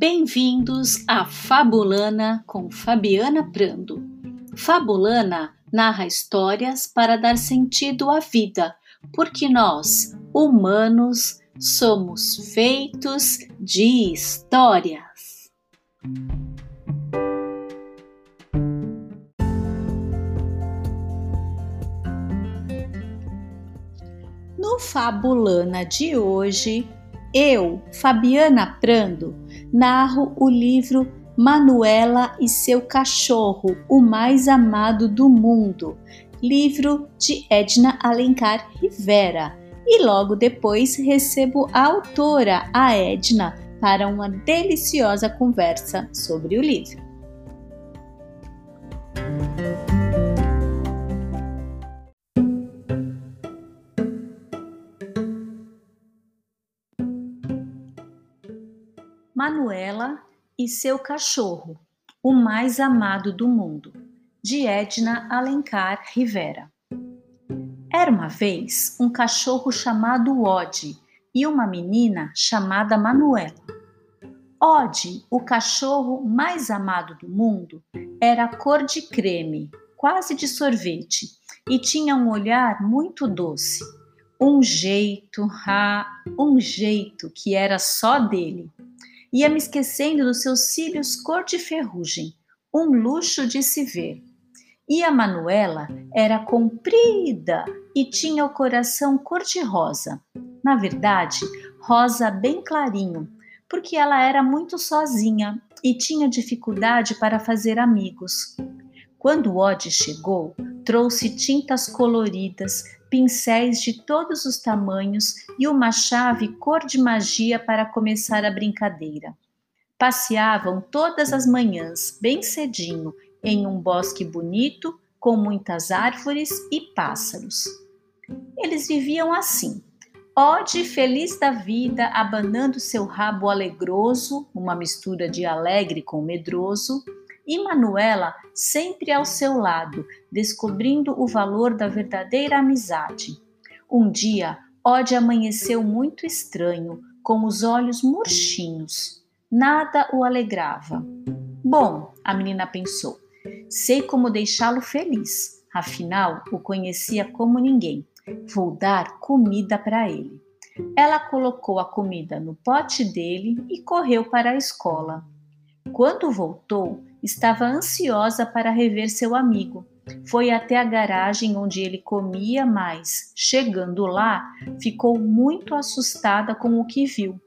Bem-vindos a Fabulana com Fabiana Prando. Fabulana narra histórias para dar sentido à vida, porque nós, humanos, somos feitos de histórias. No Fabulana de hoje, eu, Fabiana Prando, narro o livro Manuela e seu cachorro, o mais amado do mundo, livro de Edna Alencar Rivera. E logo depois recebo a autora, a Edna, para uma deliciosa conversa sobre o livro. Manuela e seu cachorro, o mais amado do mundo, de Edna Alencar Rivera. Era uma vez um cachorro chamado Odd e uma menina chamada Manuela. Odd, o cachorro mais amado do mundo, era cor de creme, quase de sorvete, e tinha um olhar muito doce. Um jeito, ah, um jeito que era só dele ia me esquecendo dos seus cílios cor de ferrugem, um luxo de se ver. E a Manuela era comprida e tinha o coração cor-de-rosa. Na verdade, rosa bem clarinho, porque ela era muito sozinha e tinha dificuldade para fazer amigos. Quando Odd chegou, trouxe tintas coloridas, pincéis de todos os tamanhos e uma chave cor de magia para começar a brincadeira. Passeavam todas as manhãs, bem cedinho, em um bosque bonito, com muitas árvores e pássaros. Eles viviam assim. Ode, feliz da vida, abanando seu rabo alegroso, uma mistura de alegre com medroso, e Manuela sempre ao seu lado, descobrindo o valor da verdadeira amizade. Um dia, Ode amanheceu muito estranho, com os olhos murchinhos. Nada o alegrava. Bom, a menina pensou, sei como deixá-lo feliz. Afinal, o conhecia como ninguém. Vou dar comida para ele. Ela colocou a comida no pote dele e correu para a escola. Quando voltou, estava ansiosa para rever seu amigo. Foi até a garagem onde ele comia, mas, chegando lá, ficou muito assustada com o que viu.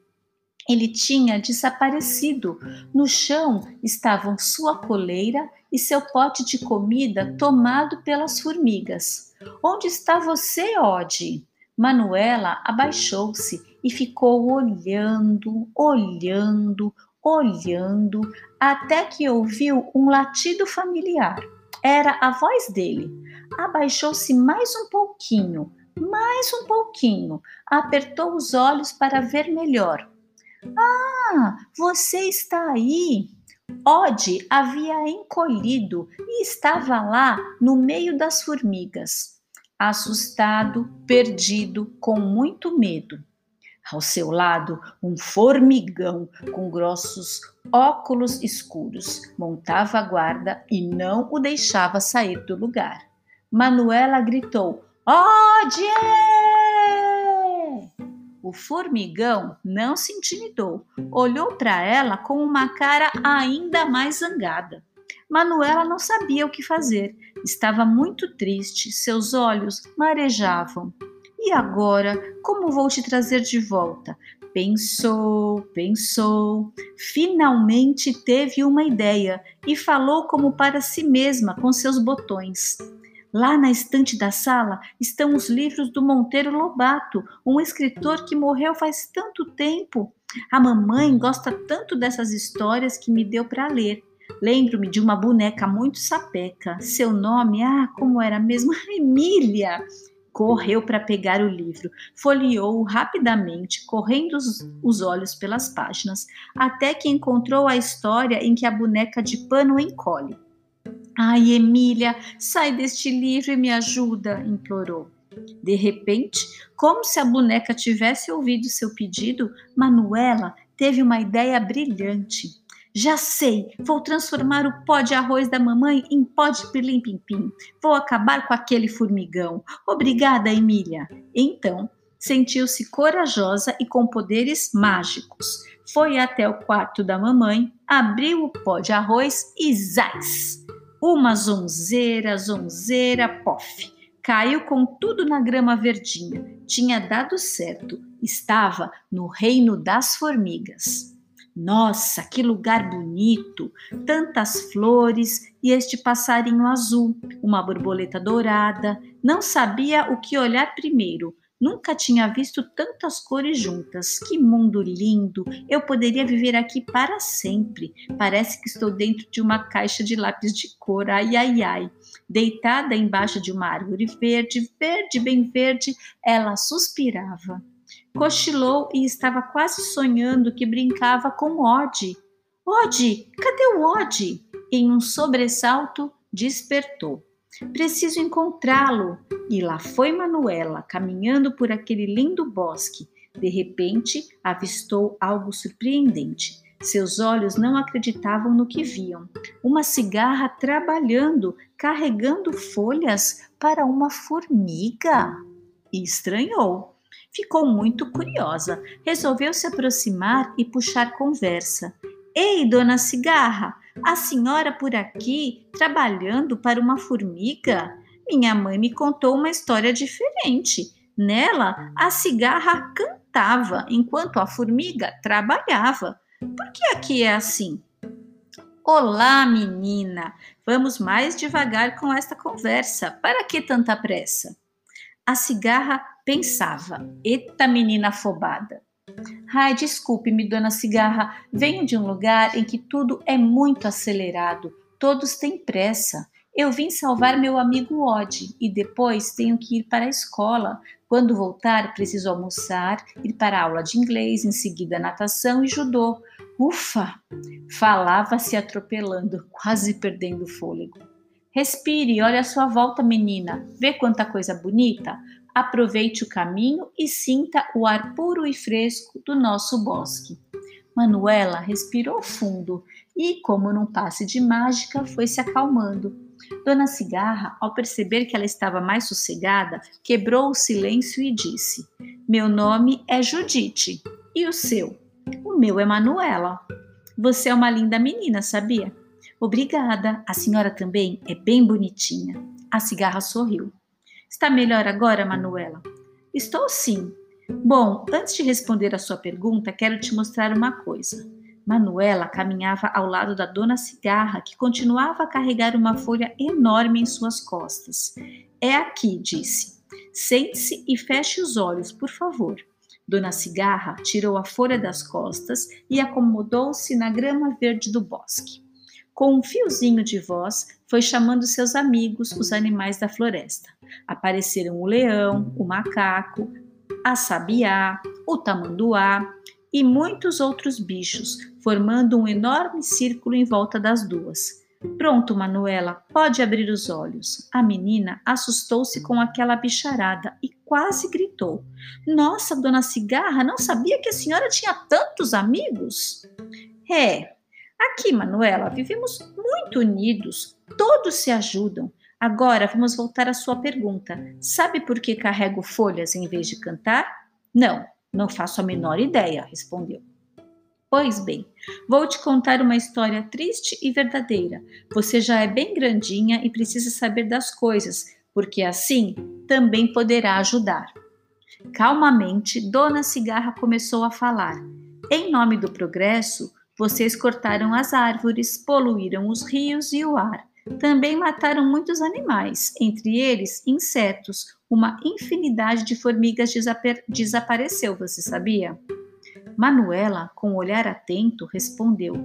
Ele tinha desaparecido. No chão estavam sua coleira e seu pote de comida tomado pelas formigas. Onde está você, Ode? Manuela abaixou-se e ficou olhando, olhando, olhando, até que ouviu um latido familiar. Era a voz dele. Abaixou-se mais um pouquinho, mais um pouquinho, apertou os olhos para ver melhor. Ah, você está aí! Ode havia encolhido e estava lá no meio das formigas, assustado, perdido, com muito medo. Ao seu lado, um formigão com grossos óculos escuros montava a guarda e não o deixava sair do lugar. Manuela gritou: Ode! O formigão não se intimidou, olhou para ela com uma cara ainda mais zangada. Manuela não sabia o que fazer, estava muito triste, seus olhos marejavam. E agora, como vou te trazer de volta? Pensou, pensou, finalmente teve uma ideia e falou como para si mesma com seus botões. Lá na estante da sala estão os livros do Monteiro Lobato, um escritor que morreu faz tanto tempo. A mamãe gosta tanto dessas histórias que me deu para ler. Lembro-me de uma boneca muito sapeca. Seu nome, ah, como era mesmo? Emília. Correu para pegar o livro, folheou-o rapidamente, correndo os, os olhos pelas páginas, até que encontrou a história em que a boneca de pano encolhe. Ai, Emília, sai deste livro e me ajuda, implorou. De repente, como se a boneca tivesse ouvido seu pedido, Manuela teve uma ideia brilhante. Já sei, vou transformar o pó de arroz da mamãe em pó de pirlim-pim-pim. Vou acabar com aquele formigão. Obrigada, Emília. Então, sentiu-se corajosa e com poderes mágicos. Foi até o quarto da mamãe, abriu o pó de arroz e zás! Uma zonzeira, zonzeira, pof! Caiu com tudo na grama verdinha. Tinha dado certo. Estava no reino das formigas. Nossa, que lugar bonito! Tantas flores e este passarinho azul, uma borboleta dourada. Não sabia o que olhar primeiro Nunca tinha visto tantas cores juntas. Que mundo lindo! Eu poderia viver aqui para sempre. Parece que estou dentro de uma caixa de lápis de cor. Ai, ai, ai. Deitada embaixo de uma árvore verde, verde, bem verde, ela suspirava. Cochilou e estava quase sonhando que brincava com Ode. Ode, cadê o Ode? Em um sobressalto, despertou. Preciso encontrá-lo. E lá foi Manuela, caminhando por aquele lindo bosque. De repente, avistou algo surpreendente. Seus olhos não acreditavam no que viam. Uma cigarra trabalhando, carregando folhas para uma formiga. E estranhou. Ficou muito curiosa. Resolveu se aproximar e puxar conversa. Ei, dona Cigarra, a senhora por aqui trabalhando para uma formiga? Minha mãe me contou uma história diferente. Nela, a cigarra cantava enquanto a formiga trabalhava. Por que aqui é assim? Olá, menina! Vamos mais devagar com esta conversa. Para que tanta pressa? A cigarra pensava: Eita, menina afobada! Ai, desculpe-me, dona Cigarra, venho de um lugar em que tudo é muito acelerado, todos têm pressa. Eu vim salvar meu amigo Odd e depois tenho que ir para a escola. Quando voltar, preciso almoçar, ir para a aula de inglês, em seguida natação e judô. Ufa! Falava se atropelando, quase perdendo o fôlego. Respire, olhe à sua volta, menina. Vê quanta coisa bonita. Aproveite o caminho e sinta o ar puro e fresco do nosso bosque. Manuela respirou fundo e, como num passe de mágica, foi se acalmando. Dona Cigarra, ao perceber que ela estava mais sossegada, quebrou o silêncio e disse: Meu nome é Judite. E o seu? O meu é Manuela. Você é uma linda menina, sabia? Obrigada. A senhora também é bem bonitinha. A cigarra sorriu. Está melhor agora, Manuela? Estou sim. Bom, antes de responder a sua pergunta, quero te mostrar uma coisa. Manuela caminhava ao lado da dona Cigarra, que continuava a carregar uma folha enorme em suas costas. É aqui, disse. Sente-se e feche os olhos, por favor. Dona Cigarra tirou a folha das costas e acomodou-se na grama verde do bosque. Com um fiozinho de voz, foi chamando seus amigos, os animais da floresta. Apareceram o leão, o macaco, a sabiá, o tamanduá e muitos outros bichos, formando um enorme círculo em volta das duas. Pronto, Manuela, pode abrir os olhos. A menina assustou-se com aquela bicharada e quase gritou: Nossa, dona Cigarra, não sabia que a senhora tinha tantos amigos? É, aqui, Manuela, vivemos muito unidos, todos se ajudam. Agora vamos voltar à sua pergunta. Sabe por que carrego folhas em vez de cantar? Não, não faço a menor ideia, respondeu. Pois bem, vou te contar uma história triste e verdadeira. Você já é bem grandinha e precisa saber das coisas, porque assim também poderá ajudar. Calmamente, Dona Cigarra começou a falar. Em nome do progresso, vocês cortaram as árvores, poluíram os rios e o ar. Também mataram muitos animais, entre eles insetos. Uma infinidade de formigas desapareceu, você sabia? Manuela, com um olhar atento, respondeu: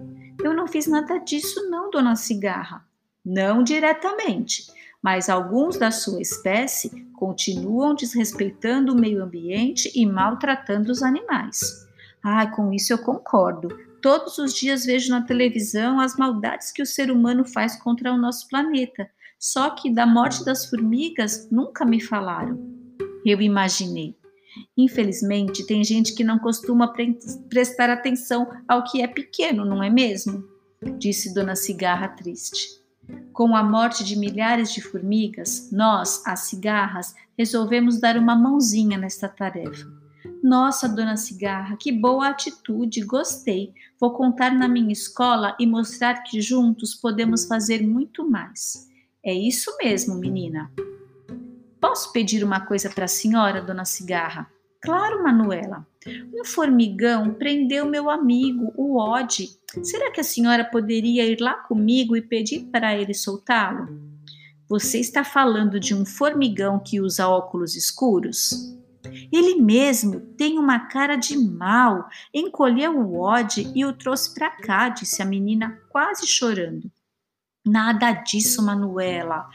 Eu não fiz nada disso, não, dona Cigarra. Não diretamente, mas alguns da sua espécie continuam desrespeitando o meio ambiente e maltratando os animais. Ah, com isso eu concordo. Todos os dias vejo na televisão as maldades que o ser humano faz contra o nosso planeta. Só que da morte das formigas nunca me falaram. Eu imaginei. Infelizmente, tem gente que não costuma pre prestar atenção ao que é pequeno, não é mesmo? Disse Dona Cigarra triste. Com a morte de milhares de formigas, nós, as cigarras, resolvemos dar uma mãozinha nesta tarefa. Nossa, dona Cigarra, que boa atitude, gostei. Vou contar na minha escola e mostrar que juntos podemos fazer muito mais. É isso mesmo, menina. Posso pedir uma coisa para a senhora, dona Cigarra? Claro, Manuela. Um formigão prendeu meu amigo, o Ode. Será que a senhora poderia ir lá comigo e pedir para ele soltá-lo? Você está falando de um formigão que usa óculos escuros? Ele mesmo tem uma cara de mal. Encolheu o Ode e o trouxe para cá, disse a menina, quase chorando. Nada disso, Manuela.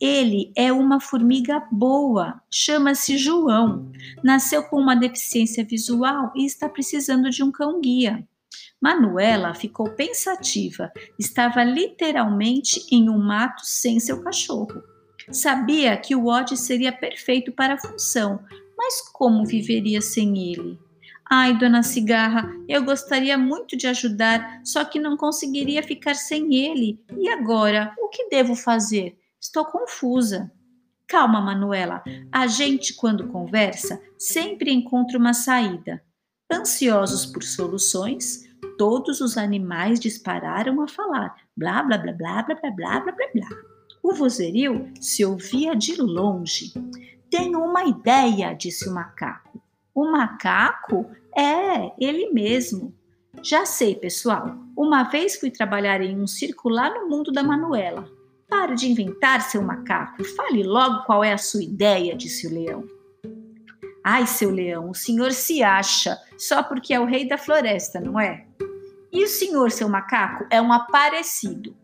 Ele é uma formiga boa, chama-se João. Nasceu com uma deficiência visual e está precisando de um cão-guia. Manuela ficou pensativa. Estava literalmente em um mato sem seu cachorro. Sabia que o Odd seria perfeito para a função, mas como viveria sem ele? Ai, dona Cigarra, eu gostaria muito de ajudar, só que não conseguiria ficar sem ele. E agora, o que devo fazer? Estou confusa. Calma, Manuela. A gente, quando conversa, sempre encontra uma saída. Ansiosos por soluções, todos os animais dispararam a falar. Blá, blá, blá, blá, blá, blá, blá, blá, blá, blá. O vozerio se ouvia de longe. Tenho uma ideia, disse o macaco. O macaco? É, ele mesmo. Já sei, pessoal. Uma vez fui trabalhar em um circo lá no mundo da Manuela. Pare de inventar, seu macaco. Fale logo qual é a sua ideia, disse o leão. Ai, seu leão, o senhor se acha só porque é o rei da floresta, não é? E o senhor, seu macaco, é um aparecido.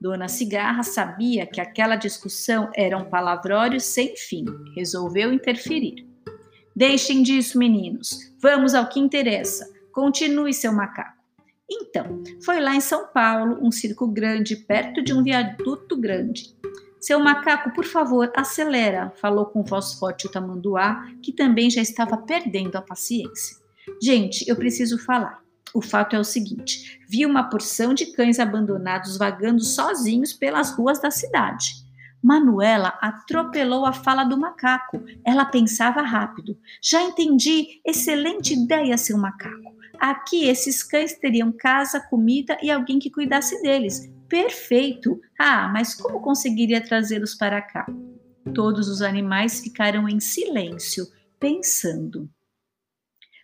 Dona Cigarra sabia que aquela discussão era um palavrório sem fim. Resolveu interferir. Deixem disso, meninos. Vamos ao que interessa. Continue, seu macaco. Então, foi lá em São Paulo, um circo grande, perto de um viaduto grande. Seu macaco, por favor, acelera, falou com voz forte o tamanduá, que também já estava perdendo a paciência. Gente, eu preciso falar. O fato é o seguinte: vi uma porção de cães abandonados vagando sozinhos pelas ruas da cidade. Manuela atropelou a fala do macaco. Ela pensava rápido. Já entendi. Excelente ideia, seu macaco. Aqui esses cães teriam casa, comida e alguém que cuidasse deles. Perfeito! Ah, mas como conseguiria trazê-los para cá? Todos os animais ficaram em silêncio, pensando.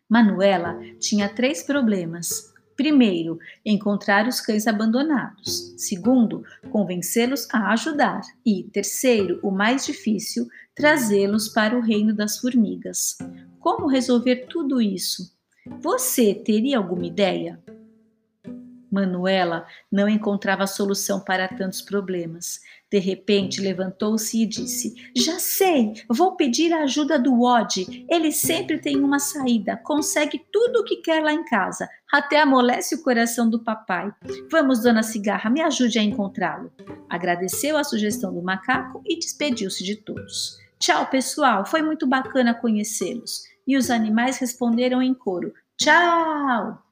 Manuela tinha três problemas. Primeiro, encontrar os cães abandonados. Segundo, convencê-los a ajudar. E terceiro, o mais difícil, trazê-los para o reino das formigas. Como resolver tudo isso? Você teria alguma ideia? Manuela não encontrava solução para tantos problemas. De repente, levantou-se e disse: Já sei, vou pedir a ajuda do Odd. Ele sempre tem uma saída, consegue tudo o que quer lá em casa, até amolece o coração do papai. Vamos, dona Cigarra, me ajude a encontrá-lo. Agradeceu a sugestão do macaco e despediu-se de todos. Tchau, pessoal, foi muito bacana conhecê-los. E os animais responderam em coro: Tchau!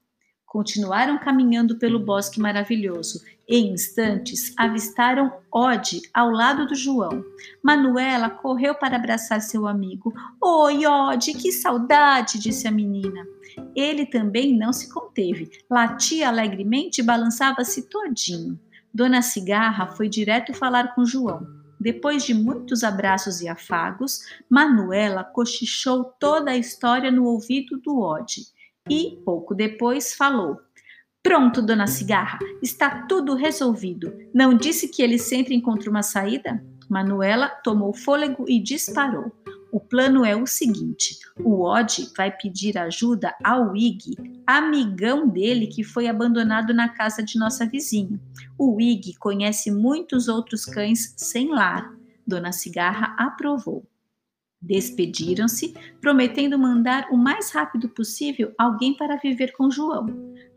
Continuaram caminhando pelo bosque maravilhoso. Em instantes, avistaram Ode ao lado do João. Manuela correu para abraçar seu amigo. Oi, Ode, que saudade! disse a menina. Ele também não se conteve. Latia alegremente e balançava-se todinho. Dona Cigarra foi direto falar com João. Depois de muitos abraços e afagos, Manuela cochichou toda a história no ouvido do Ode e, pouco depois, falou: Pronto, dona Cigarra, está tudo resolvido. Não disse que ele sempre encontra uma saída? Manuela tomou fôlego e disparou. O plano é o seguinte: o Odd vai pedir ajuda ao Ig, amigão dele que foi abandonado na casa de nossa vizinha. O Ig conhece muitos outros cães sem lar. Dona Cigarra aprovou. Despediram-se, prometendo mandar o mais rápido possível alguém para viver com João.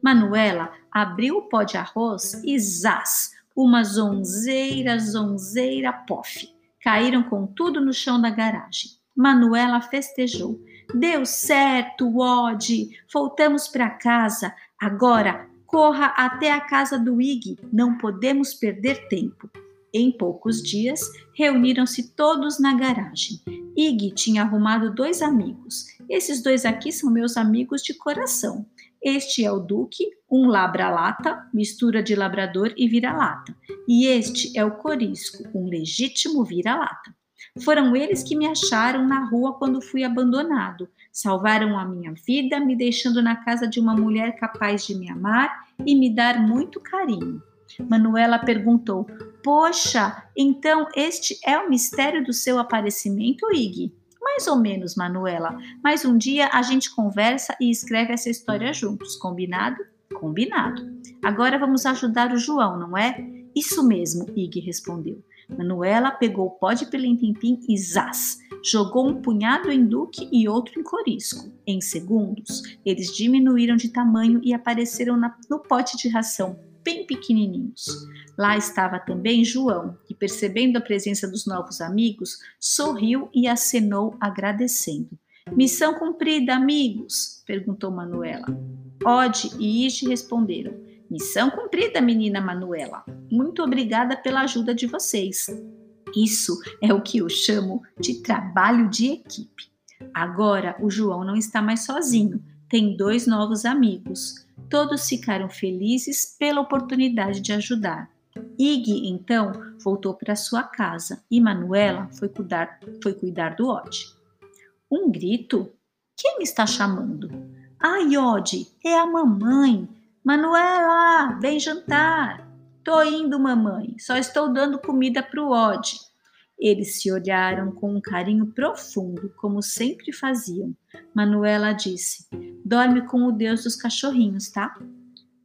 Manuela abriu o pó de arroz e zás! Uma zonzeira, zonzeira, pof! Caíram com tudo no chão da garagem. Manuela festejou. Deu certo, Odd. Voltamos para casa. Agora corra até a casa do Ig. Não podemos perder tempo. Em poucos dias, reuniram-se todos na garagem. Ig tinha arrumado dois amigos. Esses dois aqui são meus amigos de coração. Este é o Duque, um labra-lata, mistura de labrador e vira-lata. E este é o Corisco, um legítimo vira-lata. Foram eles que me acharam na rua quando fui abandonado. Salvaram a minha vida, me deixando na casa de uma mulher capaz de me amar e me dar muito carinho. Manuela perguntou: Poxa, então este é o mistério do seu aparecimento, Ig? Mais ou menos, Manuela. Mas um dia a gente conversa e escreve essa história juntos, combinado? Combinado. Agora vamos ajudar o João, não é? Isso mesmo, Ig respondeu. Manuela pegou o pó de e zás! Jogou um punhado em Duque e outro em Corisco. Em segundos, eles diminuíram de tamanho e apareceram na, no pote de ração, bem pequenininhos. Lá estava também João, que, percebendo a presença dos novos amigos, sorriu e acenou agradecendo. Missão cumprida, amigos? perguntou Manuela. Ode e Ige responderam. Missão cumprida, menina Manuela. Muito obrigada pela ajuda de vocês. Isso é o que eu chamo de trabalho de equipe. Agora o João não está mais sozinho, tem dois novos amigos. Todos ficaram felizes pela oportunidade de ajudar. Ig, então, voltou para sua casa e Manuela foi cuidar, foi cuidar do Odd. Um grito? Quem está chamando? Ai, Odd, é a mamãe. Manuela, vem jantar. Tô indo, mamãe. Só estou dando comida pro Odd. Eles se olharam com um carinho profundo, como sempre faziam. Manuela disse: Dorme com o Deus dos cachorrinhos, tá?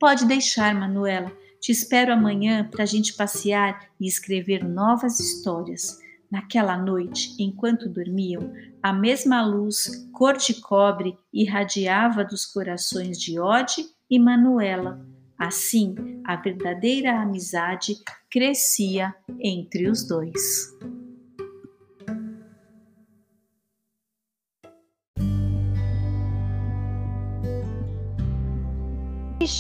Pode deixar, Manuela. Te espero amanhã para a gente passear e escrever novas histórias. Naquela noite, enquanto dormiam, a mesma luz, cor de cobre, irradiava dos corações de Ode e Manuela. Assim, a verdadeira amizade crescia entre os dois.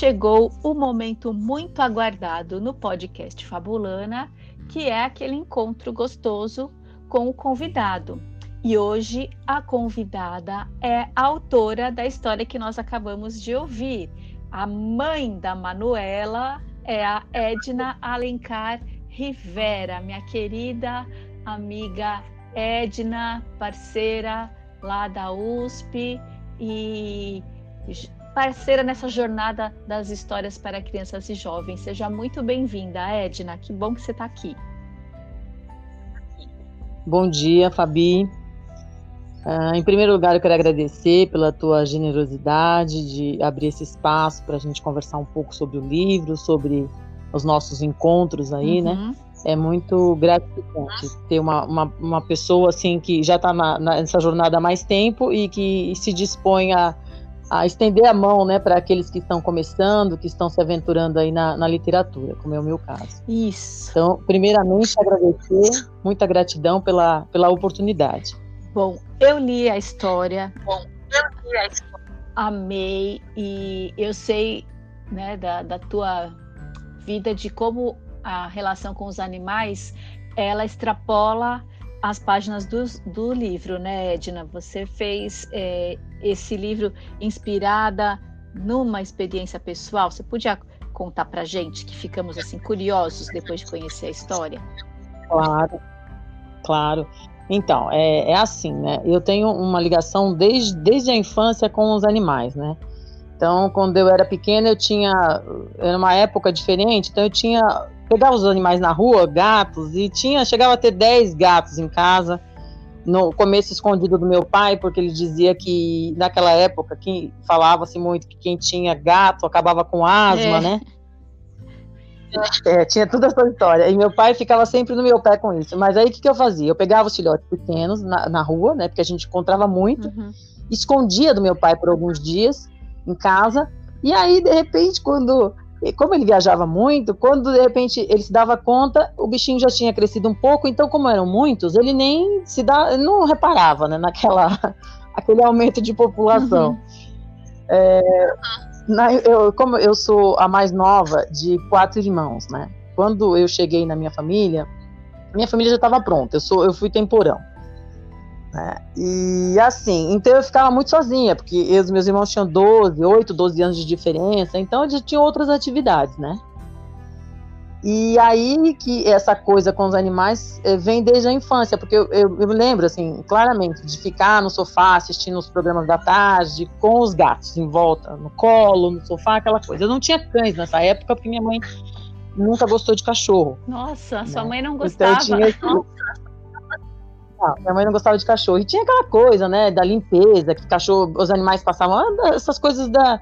Chegou o momento muito aguardado no podcast Fabulana, que é aquele encontro gostoso com o convidado. E hoje a convidada é a autora da história que nós acabamos de ouvir. A mãe da Manuela é a Edna Alencar Rivera, minha querida amiga Edna, parceira lá da USP e parceira nessa jornada das histórias para crianças e jovens. Seja muito bem-vinda, Edna. Que bom que você está aqui. Bom dia, Fabi. Uh, em primeiro lugar, eu quero agradecer pela tua generosidade de abrir esse espaço para a gente conversar um pouco sobre o livro, sobre os nossos encontros aí, né? uhum. né? É muito gratificante ter uma, uma, uma pessoa assim que já está nessa jornada há mais tempo e que se dispõe a, a estender a mão, né, para aqueles que estão começando, que estão se aventurando aí na, na literatura, como é o meu caso. Isso. Então, primeiramente, agradecer, muita gratidão pela, pela oportunidade. Bom, eu li a história. Bom, eu li a história. Amei e eu sei, né, da, da tua vida de como a relação com os animais ela extrapola as páginas do, do livro, né, Edna? Você fez é, esse livro inspirada numa experiência pessoal. Você podia contar para gente que ficamos assim curiosos depois de conhecer a história? Claro, claro. Então, é, é assim, né? Eu tenho uma ligação desde, desde a infância com os animais, né? Então, quando eu era pequena, eu tinha. Era uma época diferente, então eu tinha. Pegava os animais na rua, gatos, e tinha. Chegava a ter 10 gatos em casa. No começo escondido do meu pai, porque ele dizia que naquela época que falava-se muito que quem tinha gato acabava com asma, é. né? É, tinha toda essa história. E meu pai ficava sempre no meu pé com isso. Mas aí o que, que eu fazia? Eu pegava os filhotes pequenos na, na rua, né? Porque a gente encontrava muito, uhum. escondia do meu pai por alguns dias em casa. E aí, de repente, quando. Como ele viajava muito, quando de repente ele se dava conta, o bichinho já tinha crescido um pouco, então, como eram muitos, ele nem se dá, não reparava né, naquela, aquele aumento de população. Uhum. É, na, eu, como eu sou a mais nova de quatro irmãos, né? Quando eu cheguei na minha família, minha família já estava pronta. Eu sou, eu fui temporão. Né? E assim, então eu ficava muito sozinha, porque os meus irmãos tinham 12, 8, 12 anos de diferença, então eles tinham outras atividades, né? E aí que essa coisa com os animais eh, vem desde a infância, porque eu, eu, eu, me lembro, assim, claramente, de ficar no sofá assistindo os programas da tarde, com os gatos em volta, no colo, no sofá, aquela coisa. Eu não tinha cães nessa época, porque minha mãe nunca gostou de cachorro. Nossa, né? sua mãe não gostava? Então, eu tinha... Ah, minha mãe não gostava de cachorro. E tinha aquela coisa, né, da limpeza, que cachorro, os animais passavam, ah, essas coisas da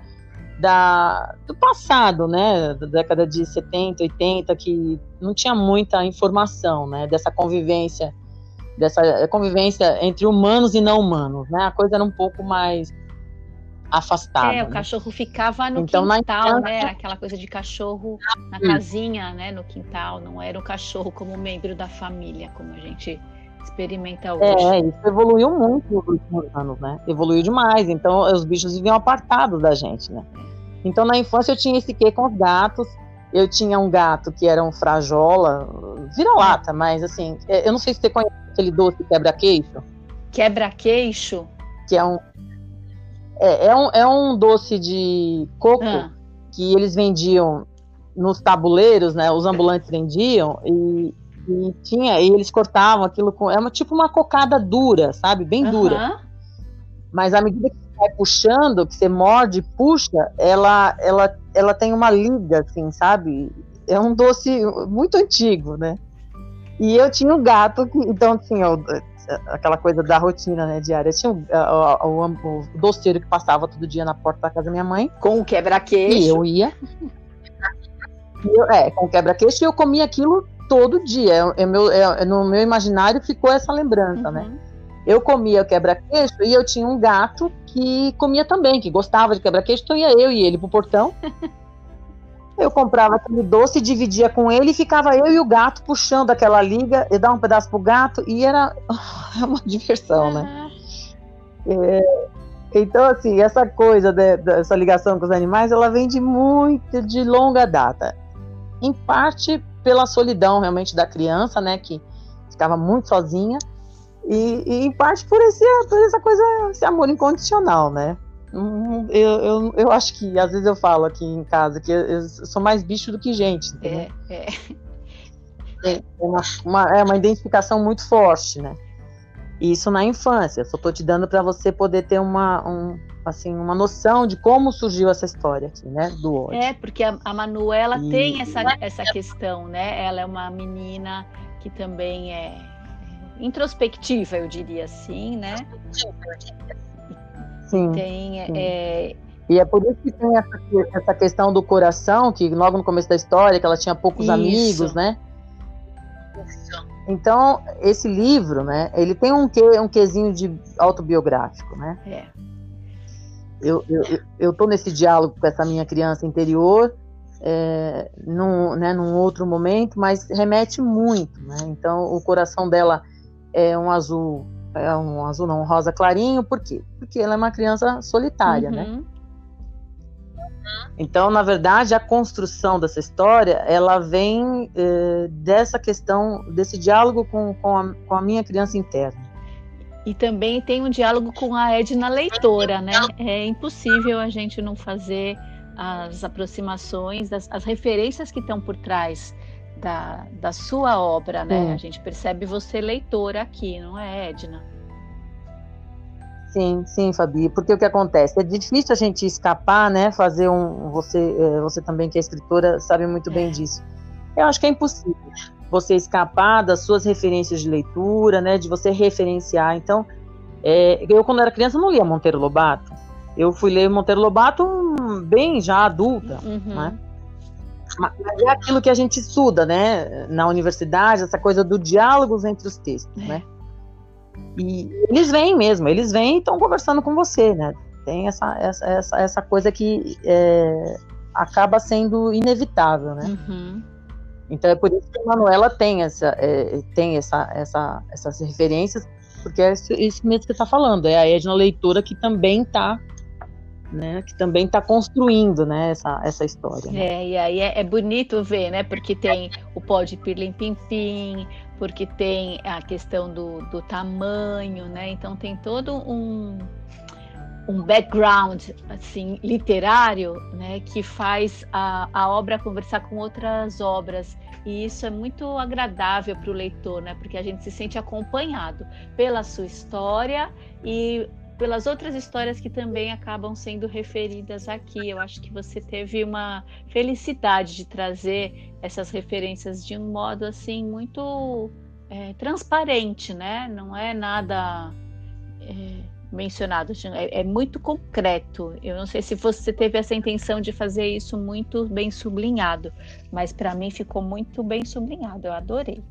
da, do passado, né, da década de 70, 80, que não tinha muita informação, né, dessa convivência, dessa convivência entre humanos e não humanos, né, a coisa era um pouco mais afastada. É, o né? cachorro ficava no então, quintal, né, aquela coisa de cachorro na casinha, né, no quintal, não era o cachorro como membro da família, como a gente experimenta hoje. É, isso evoluiu muito nos últimos anos, né? Evoluiu demais. Então, os bichos viviam apartados da gente, né? Então, na infância, eu tinha esse quê com os gatos. Eu tinha um gato que era um frajola, vira-lata, mas assim, é, eu não sei se você conhece aquele doce quebra-queixo. Quebra-queixo? Que é um, é, é, um. É um doce de coco ah. que eles vendiam nos tabuleiros, né? Os ambulantes vendiam e, e tinha, e eles cortavam aquilo com. É uma, tipo uma cocada dura, sabe? Bem dura. Mas à medida que vai puxando, que você morde, puxa, ela, ela, ela tem uma liga, assim, sabe? É um doce muito antigo, né? E eu tinha um gato que, então, assim, ó, aquela coisa da rotina, né, diária. Eu tinha o, o, o, o doceiro que passava todo dia na porta da casa da minha mãe. Com o quebra-queixo. E eu ia. Eu, é, com quebra-queixo e eu comia aquilo todo dia. É, é meu, é, no meu imaginário ficou essa lembrança, né? uhum. né? Eu comia quebra-queixo e eu tinha um gato que comia também, que gostava de quebra-queixo, então ia eu e ele pro portão. Eu comprava aquele doce, dividia com ele e ficava eu e o gato puxando aquela liga, e dar um pedaço pro gato e era uma diversão, né? É, então, assim, essa coisa de, dessa ligação com os animais, ela vem de muito, de longa data. Em parte pela solidão realmente da criança, né, que ficava muito sozinha, e, e, em parte por, esse, por essa coisa, esse amor incondicional, né? Hum, eu, eu, eu acho que às vezes eu falo aqui em casa que eu, sou mais bicho do que gente. É, é. É, uma, uma, é uma identificação muito forte, né? Isso na infância. Só tô te dando para você poder ter uma, um, assim, uma noção de como surgiu essa história aqui, né? Do ódio. É, porque a, a Manuela e... tem essa, essa questão, né? Ela é uma menina que também é introspectiva, eu diria assim, né? Sim. Tem, sim. É... E é por isso que tem essa, essa, questão do coração, que logo no começo da história, que ela tinha poucos isso. amigos, né? Então, esse livro, né, ele tem um, que, um quesinho de autobiográfico, né? É. Eu, eu, eu tô nesse diálogo com essa minha criança interior, é, num, né, num outro momento, mas remete muito, né? Então, o coração dela é um azul, é um azul não, um rosa clarinho, por quê? Porque ela é uma criança solitária, né? uhum. né? Então, na verdade, a construção dessa história, ela vem é, dessa questão, desse diálogo com, com a, com, a, minha criança interna. E também tem um diálogo com a Edna leitora, né? É impossível a gente não fazer as aproximações, das, as referências que estão por trás da, da sua obra, né? A gente percebe você leitora aqui, não é, Edna? Sim, sim, Fabi, porque o que acontece? É difícil a gente escapar, né? Fazer um. Você, é, você também que é escritora sabe muito bem disso. Eu acho que é impossível você escapar das suas referências de leitura, né? De você referenciar. Então, é, eu quando era criança não lia Monteiro Lobato. Eu fui ler Monteiro Lobato bem já adulta, uhum. né? Mas é aquilo que a gente estuda, né, na universidade, essa coisa do diálogos entre os textos, né? E eles vêm mesmo, eles vêm e estão conversando com você, né? Tem essa, essa, essa, coisa que é, acaba sendo inevitável, né? Uhum. Então é por isso que a Manuela tem, essa, é, tem essa, essa, essas referências, porque é isso mesmo que você está falando, é a Edna leitora que também está né, que também está construindo né, essa, essa história. Né? É, e aí é, é, bonito ver, né, porque tem o pó de pirlim-pim-pim, porque tem a questão do, do tamanho, né, então tem todo um, um background assim literário né, que faz a, a obra conversar com outras obras. E isso é muito agradável para o leitor, né, porque a gente se sente acompanhado pela sua história e pelas outras histórias que também acabam sendo referidas aqui. Eu acho que você teve uma felicidade de trazer essas referências de um modo assim muito é, transparente, né? Não é nada é, mencionado, assim, é, é, muito concreto. Eu não sei se você teve essa intenção de fazer isso muito bem sublinhado, mas para mim ficou muito bem sublinhado. Eu adorei.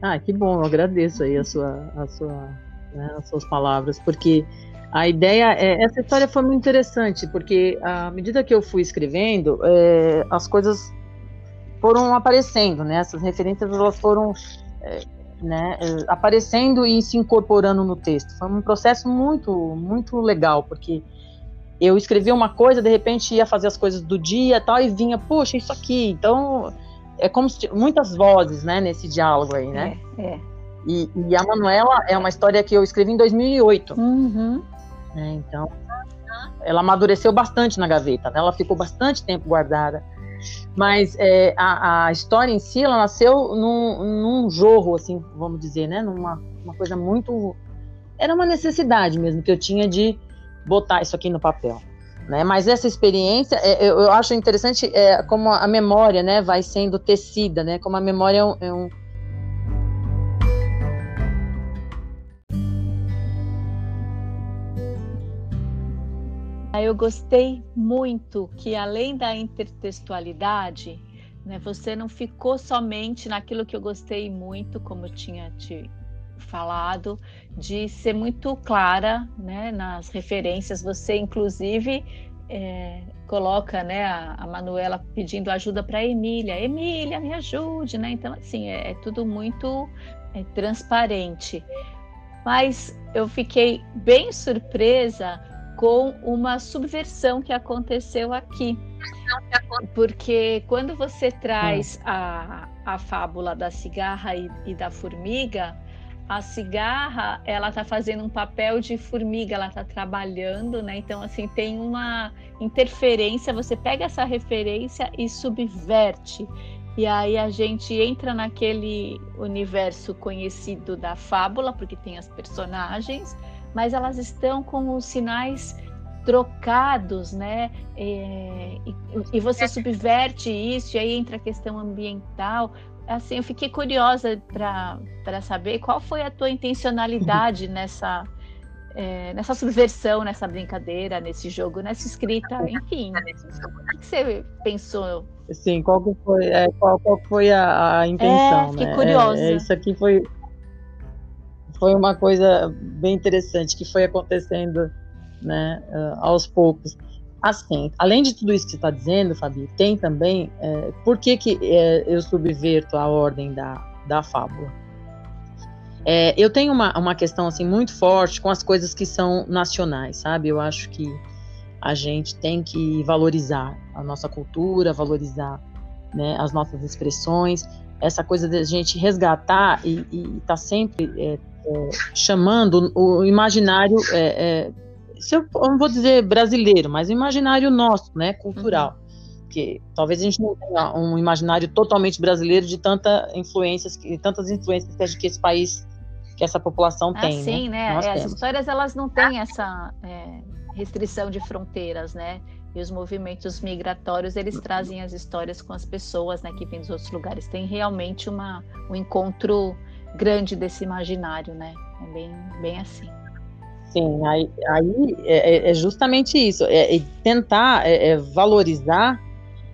Ah, que bom, eu agradeço aí a sua, a sua né, as suas palavras, porque a ideia é essa história foi muito interessante, porque à medida que eu fui escrevendo, é, as coisas foram aparecendo, né? Essas referências elas foram é, né, é, aparecendo e se incorporando no texto. Foi um processo muito muito legal, porque eu escrevia uma coisa, de repente ia fazer as coisas do dia, tal, e vinha, puxa, isso aqui. Então é como se muitas vozes, né, nesse diálogo aí, né? É, é. E, e, a Manuela é uma história que eu escrevi em 2008. Uhum. É, então, ela amadureceu bastante na gaveta, né? ela ficou bastante tempo guardada. Mas é, a, a, história em si, ela nasceu num, num jorro, assim, vamos dizer, né? Numa uma coisa muito. Era uma necessidade mesmo que eu tinha de botar isso aqui no papel. Né? Mas essa experiência, é, eu, eu, acho interessante é, como a memória né, vai sendo tecida, né? como a memória é um, é um Eu gostei muito que, além da intertextualidade, né, você não ficou somente naquilo que eu gostei muito, como eu tinha te falado, de ser muito clara né, nas referências. Você, inclusive, é, coloca né, a, a, Manuela pedindo ajuda para Emília. Emília, me ajude, né? Então, assim, é, é tudo muito é, transparente. Mas eu fiquei bem surpresa com uma subversão que aconteceu aqui. Porque quando você traz a, a fábula da cigarra e, e da formiga, a cigarra ela está fazendo um papel de formiga, ela está trabalhando, né? Então assim tem uma interferência. Você pega essa referência e subverte. E aí a gente entra naquele universo conhecido da fábula, porque tem as personagens, mas elas estão com os sinais trocados, né? É, e, e, você subverte isso, e aí entra a questão ambiental. Assim, eu fiquei curiosa para saber qual foi a tua intencionalidade nessa, é, nessa subversão, nessa brincadeira, nesse jogo, nessa escrita, enfim. O que você pensou? Sim, qual foi, é, qual, qual foi a, a intenção? É, fiquei né? curiosa. É, isso aqui foi foi uma coisa bem interessante que foi acontecendo né, uh, aos poucos. Assim, além de tudo isso que você está dizendo, Fabi, tem também é, por que, que é, eu subverto a ordem da, da fábula. É, eu tenho uma, uma questão assim muito forte com as coisas que são nacionais, sabe? Eu acho que a gente tem que valorizar a nossa cultura, valorizar né, as nossas expressões, essa coisa de a gente resgatar e estar tá sempre é, é, chamando o imaginário, é, é, se eu, eu, não vou dizer brasileiro, mas o imaginário nosso, né, cultural. Uhum. Porque talvez a gente não tenha um imaginário totalmente brasileiro de tanta influências, tantas influências que, que esse país, que essa população ah, tem. Sim, né? né? As histórias elas não têm essa é, restrição de fronteiras, né? E os movimentos migratórios eles trazem as histórias com as pessoas, né, que vêm dos outros lugares. Tem realmente uma, um encontro grande desse imaginário, né? É bem, bem assim. Sim, aí, aí é, é, é justamente isso, é, é tentar é, é, valorizar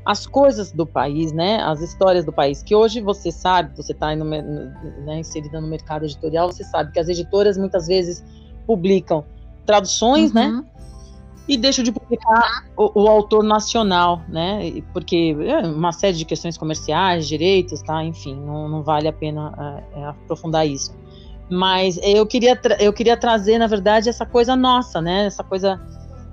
as coisas do país, né? As histórias do país. Que hoje você sabe, você está né, inserida no mercado editorial, você sabe que as editoras muitas vezes publicam traduções, né? uhum. né? E deixam de publicar o, o, autor nacional, né? Porque é uma série de questões comerciais, direitos, tá? Enfim, não, não vale a pena é, é, aprofundar isso. Mas eu queria, eu queria trazer, na verdade, essa coisa nossa, né? Essa coisa.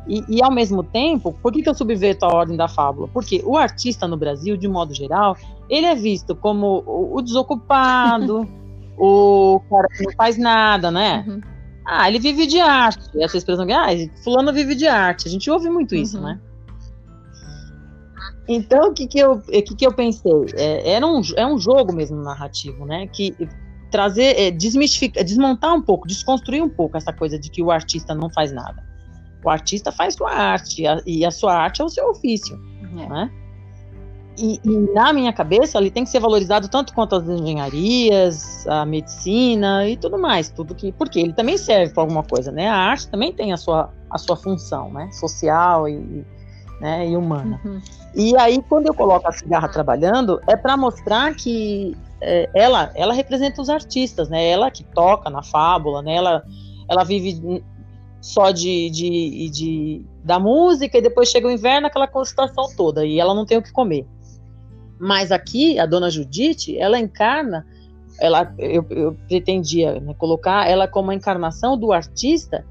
E, e, ao mesmo tempo, por que, que eu subverto a ordem da fábula? Porque o artista no Brasil, de modo geral, ele é visto como o, o desocupado, o cara que não faz nada, né? Uhum. Ah, ele vive de arte. Essa expressão que, ah, fulano vive de arte. A gente ouve muito isso, uhum. né? Então, o que, que, eu, que, que eu pensei? É, era um, é um jogo mesmo narrativo, né? Que trazer, é, desmistificar, desmontar um pouco, desconstruir um pouco essa coisa de que o artista não faz nada. O artista faz sua arte, a, e a sua arte é o seu ofício, é. né? E, e, na minha cabeça ele tem que ser valorizado tanto quanto as engenharias, a medicina e tudo mais, tudo que porque ele também serve para alguma coisa, né? A arte também tem a sua, a sua função, né? Social e, né, e humana. Uhum. E aí, quando eu coloco a cigarra trabalhando, é para mostrar que é, ela, ela representa os artistas, né? Ela que toca na fábula, né? Ela, ela vive só de, de, de da música e depois chega o inverno, aquela constatação toda, e ela não tem o que comer. Mas aqui, a dona Judite, ela encarna, ela, eu, eu pretendia né, colocar ela como a encarnação do artista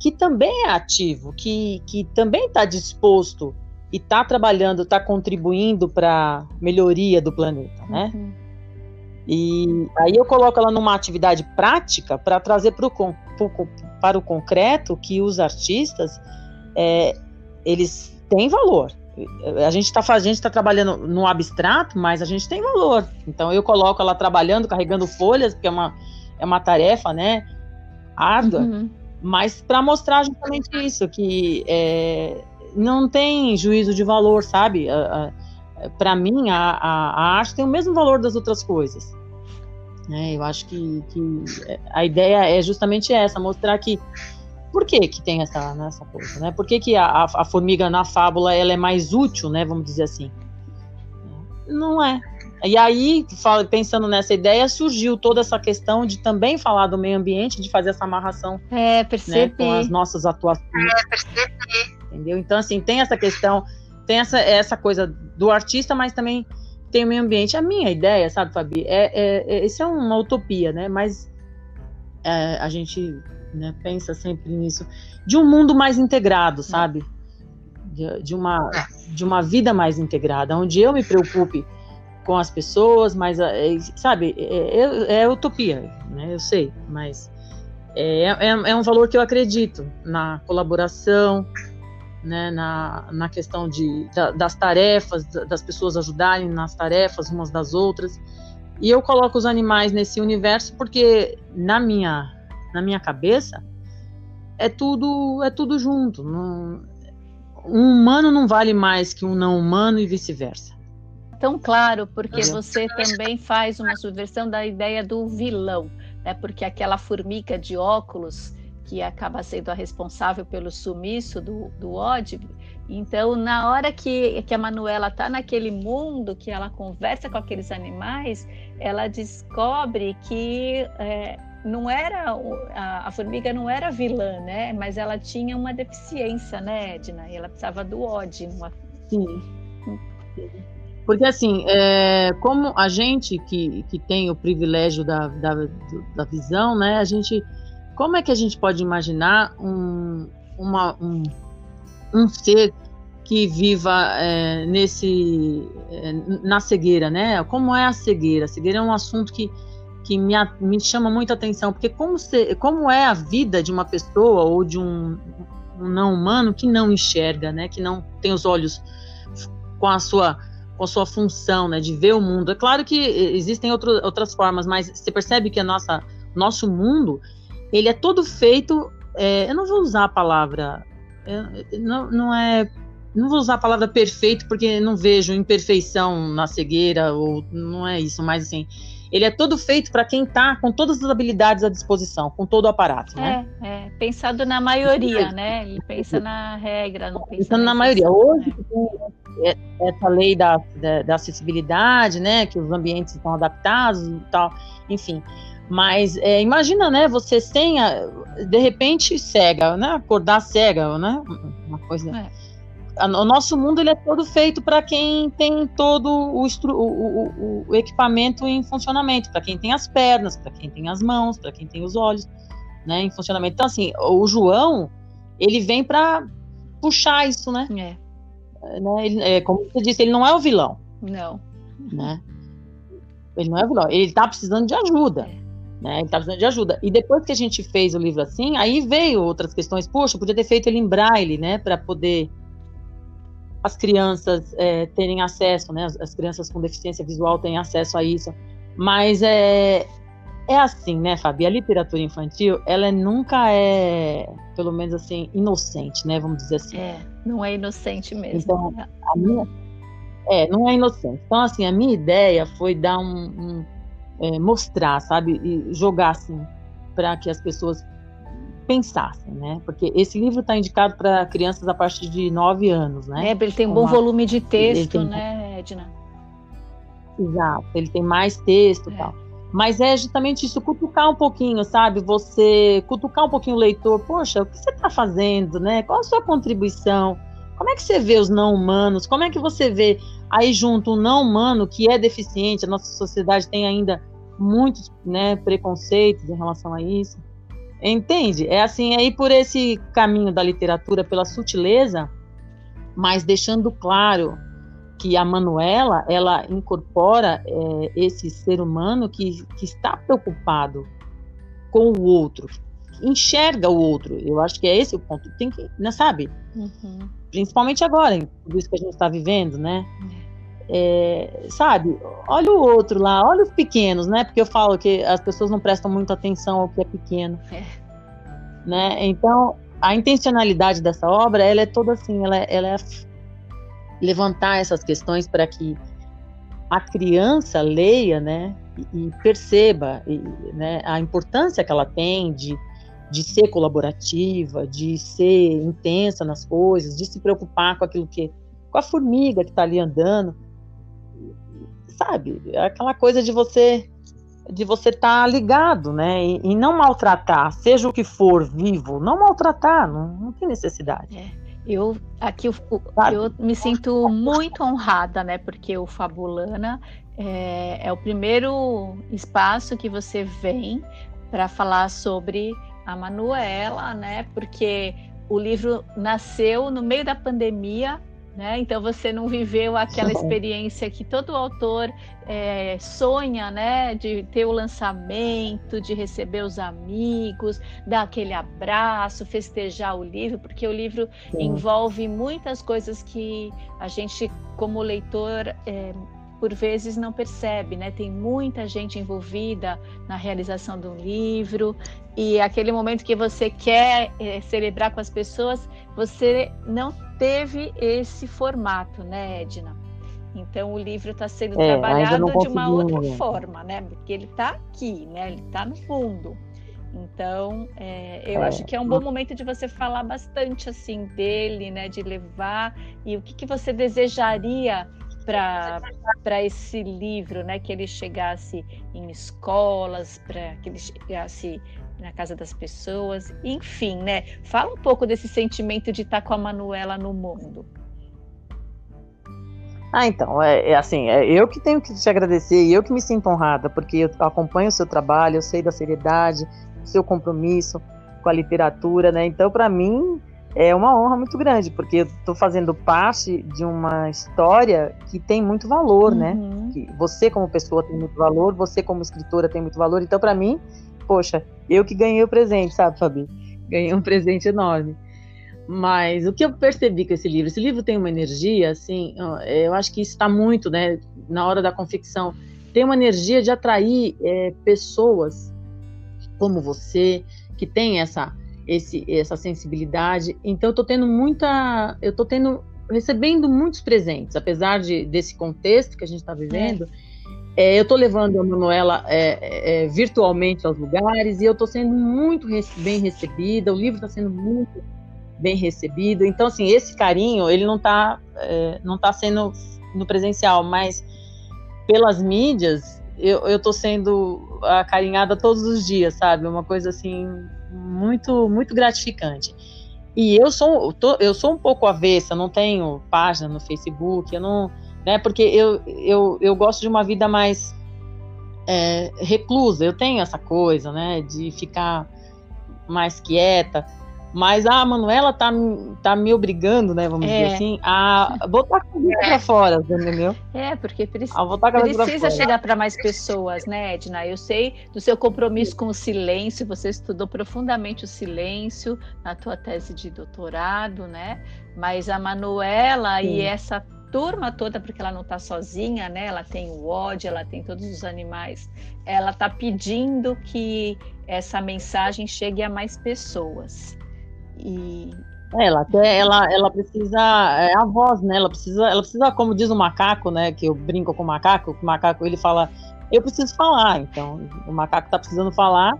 que também é ativo, que, que também está disposto e está trabalhando, está contribuindo para a melhoria do planeta, né? Uhum. E aí eu coloco ela numa atividade prática para trazer pro, pro, para o concreto que os artistas é, eles têm valor. A gente está gente está trabalhando no abstrato, mas a gente tem valor. Então eu coloco ela trabalhando, carregando folhas, porque é uma, é uma tarefa, né, árdua. Uhum mas para mostrar justamente isso, que é, não tem juízo de valor, sabe? Para mim, a, a, a, arte tem o mesmo valor das outras coisas. Né? Eu acho que, que, a ideia é justamente essa, mostrar que por que, que tem essa, né, essa coisa, né? Por que, que a, a, formiga na fábula ela é mais útil, né? Vamos dizer assim. Não é. E aí, pensando nessa ideia, surgiu toda essa questão de também falar do meio ambiente, de fazer essa amarração é, percebi. Né, com as nossas atuações. É, percebi. Entendeu? Então, assim, tem essa questão, tem essa, essa coisa do artista, mas também tem o meio ambiente. A minha ideia, sabe, Fabi, é, é, é isso é uma utopia, né? Mas é, a gente né, pensa sempre nisso, de um mundo mais integrado, sabe? De, de, uma, de uma vida mais integrada, onde eu me preocupe com as pessoas, mas, é, sabe, é, é, é, utopia, né? Eu sei, mas é, é, é, um valor que eu acredito na colaboração, né? Na, na questão de, da, das tarefas, das pessoas ajudarem nas tarefas umas das outras. E eu coloco os animais nesse universo porque na minha na minha cabeça é tudo é tudo junto. Não, um humano não vale mais que um não humano e vice-versa tão claro, porque você também faz uma subversão da ideia do vilão, né? porque aquela formiga de óculos que acaba sendo a responsável pelo sumiço do, do Odd. Então, na hora que, que a Manuela está naquele mundo, que ela conversa com aqueles animais, ela descobre que é, não era a, a, formiga não era vilã, né? Mas ela tinha uma deficiência, né, Edna? E ela precisava do Odd. Numa... Sim. Porque, assim, é, como a gente que, que tem o privilégio da, da, da, visão, né, a gente. Como é que a gente pode imaginar um, uma, um, um ser que viva é, nesse é, na cegueira, né? Como é a cegueira? A cegueira é um assunto que, que me, me chama muita atenção, porque como, se, como é a vida de uma pessoa ou de um, um não humano que não enxerga, né? Que não tem os olhos com a sua com a sua função, né, de ver o mundo. É claro que existem outro, outras formas, mas você percebe que a nossa, nosso mundo, ele é todo feito, é, eu não vou usar a palavra, é, não, não é, não vou usar a palavra perfeito porque não vejo imperfeição na cegueira, ou não é isso, mas assim, ele é todo feito para quem está com todas as habilidades à disposição, com todo o aparato, né? É, é pensado na maioria, né? Ele pensa na regra, não pensa Pensando na maioria. Hoje, né? essa lei da, da, da, acessibilidade, né? Que os ambientes estão adaptados e tal, enfim. Mas é, imagina, né? Você sem, de repente, cega, né? Acordar cega, né? Uma coisa... É o nosso mundo ele é todo feito para quem tem todo o, o, o, equipamento em funcionamento, para quem tem as pernas, para quem tem as mãos, para quem tem os olhos, né, em funcionamento. Então, assim, o João, ele vem para puxar isso, né? É. né ele, é, como você disse, ele não é o vilão. Não. Né? Ele não é o vilão, ele está precisando de ajuda. É. Né? Ele está precisando de ajuda. E depois que a gente fez o livro assim, aí veio outras questões. Poxa, podia ter feito ele em braille, né? Para poder as crianças é, terem acesso, né? As, as, crianças com deficiência visual têm acesso a isso. Mas é, é assim, né, Fabi? A literatura infantil, ela nunca é, pelo menos assim, inocente, né? Vamos dizer assim. É, não é inocente mesmo. Então, a minha, é, não é inocente. Então, assim, a minha ideia foi dar um, um é, mostrar, sabe, e jogar assim para que as pessoas pensassem, né? Porque esse livro está indicado para crianças a partir de 9 anos, né? É, ele tem um bom Uma... volume de texto, tem... né, Edna? Exato, ele tem mais texto e é. tal. Mas é justamente isso, cutucar um pouquinho, sabe? Você cutucar um pouquinho o leitor. Poxa, o que você está fazendo, né? Qual a sua contribuição? Como é que você vê os não humanos? Como é que você vê aí junto um não humano que é deficiente? A nossa sociedade tem ainda muitos né, preconceitos em relação a isso. Entende? É assim, é ir por esse caminho da literatura, pela sutileza, mas deixando claro que a Manuela, ela incorpora é, esse ser humano que, que está preocupado com o outro, enxerga o outro. Eu acho que é esse o ponto. Tem que, né, sabe? Uhum principalmente agora, em tudo isso que a gente está vivendo, né? É, sabe, olha o outro lá, olha os pequenos, né? Porque eu falo que as pessoas não prestam muita atenção ao que é pequeno, é. né? Então, a intencionalidade dessa obra, ela é toda assim, ela, ela é levantar essas questões para que a criança leia, né? E, e perceba, e, né? A importância que ela tem de de ser colaborativa, de ser intensa nas coisas, de se preocupar com aquilo que com a formiga que está ali andando, sabe? É aquela coisa de você de você estar tá ligado, né? E, e, não maltratar, seja o que for vivo, não maltratar, não, não tem necessidade. É. Eu aqui eu, eu, me sinto muito honrada, né? Porque o Fabulana é, é o primeiro espaço que você vem para falar sobre a Manuela, né? Porque o livro nasceu no meio da pandemia, né? Então você não viveu aquela experiência que todo autor é, sonha, né? De ter o lançamento, de receber os amigos, dar aquele abraço, festejar o livro, porque o livro Sim. envolve muitas coisas que a gente, como leitor, é, por vezes não percebe, né? Tem muita gente envolvida na realização do livro e aquele momento que você quer é, celebrar com as pessoas, você não teve esse formato, né, Edna? Então o livro está sendo é, trabalhado de uma outra forma, né? Porque ele está aqui, né? Ele está no fundo. Então, é, eu é. acho que é um bom momento de você falar bastante assim dele, né? De levar e o que, que você desejaria para esse livro, né? Que ele chegasse em escolas, para que ele chegasse na casa das pessoas, enfim, né? Fala um pouco desse sentimento de estar com a Manuela no mundo. Ah, então, é, é assim, é eu que tenho que te agradecer e eu que me sinto honrada, porque eu acompanho o seu trabalho, eu sei da seriedade, do seu compromisso com a literatura, né? Então, para mim, é uma honra muito grande, porque eu estou fazendo parte de uma história que tem muito valor, né? uhum. né? Que você como pessoa tem muito valor, você como escritora tem muito valor. Então, para mim, poxa, eu que ganhei o presente, sabe, Fabi? Ganhei um presente enorme. Mas o que eu percebi com esse livro, esse livro tem uma energia, assim, eu acho que está muito, né, na hora da confecção, tem uma energia de atrair é, pessoas como você, que tem essa esse, essa sensibilidade. Então eu tô tendo muita, eu tô tendo recebendo muitos presentes, apesar de desse contexto que a gente está vivendo. É. É, eu estou levando a Manuela é, é, virtualmente aos lugares e eu estou sendo muito bem recebida. O livro está sendo muito bem recebido. Então, assim, esse carinho ele não está é, não tá sendo no presencial, mas pelas mídias eu estou sendo acarinhada todos os dias, sabe? Uma coisa assim muito, muito gratificante. E eu sou, eu sou um pouco avessa, não tenho página no Facebook, eu não, né, porque eu, eu, eu gosto de uma vida mais é, reclusa, eu tenho essa coisa, né, de ficar mais quieta, mas a Manuela tá, tá me obrigando, né, vamos é. dizer assim, a botar a cabeça é. para fora, entendeu? É, porque preci precisa chegar para mais pessoas, né, Edna? Eu sei do seu compromisso com o silêncio, você estudou profundamente o silêncio na tua tese de doutorado, né? Mas a Manuela Sim. e essa turma toda, porque ela não está sozinha, né? Ela tem o ódio, ela tem todos os animais. Ela está pedindo que essa mensagem chegue a mais pessoas. E ela, ela, ela precisa é a voz, né? Ela precisa, ela precisa, como diz o macaco, né? Que eu brinco com o macaco, o macaco ele fala, eu preciso falar. Então, o macaco está precisando falar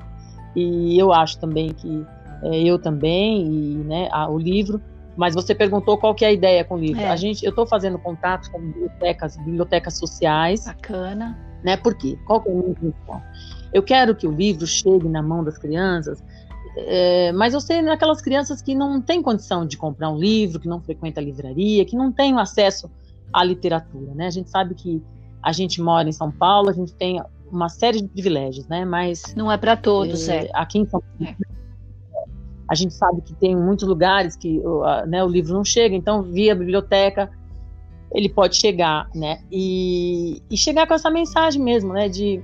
e eu acho também que é, eu também e né, a, o livro. Mas você perguntou qual que é a ideia com o livro. É. A gente, eu estou fazendo contatos com bibliotecas, bibliotecas sociais. Bacana. Né? Por quê? Qual que é a minha intenção? Eu quero que o livro chegue na mão das crianças é, mas eu sei naquelas crianças que não têm condição de comprar um livro, que não frequenta a livraria, que não têm acesso à literatura, né? A gente sabe que a gente mora em São Paulo, a gente tem uma série de privilégios, né? Mas não é para todos, é, é. Aqui em São Paulo, é. a gente sabe que tem muitos lugares que né, o livro não chega, então via biblioteca ele pode chegar, né? E, e chegar com essa mensagem mesmo, né? De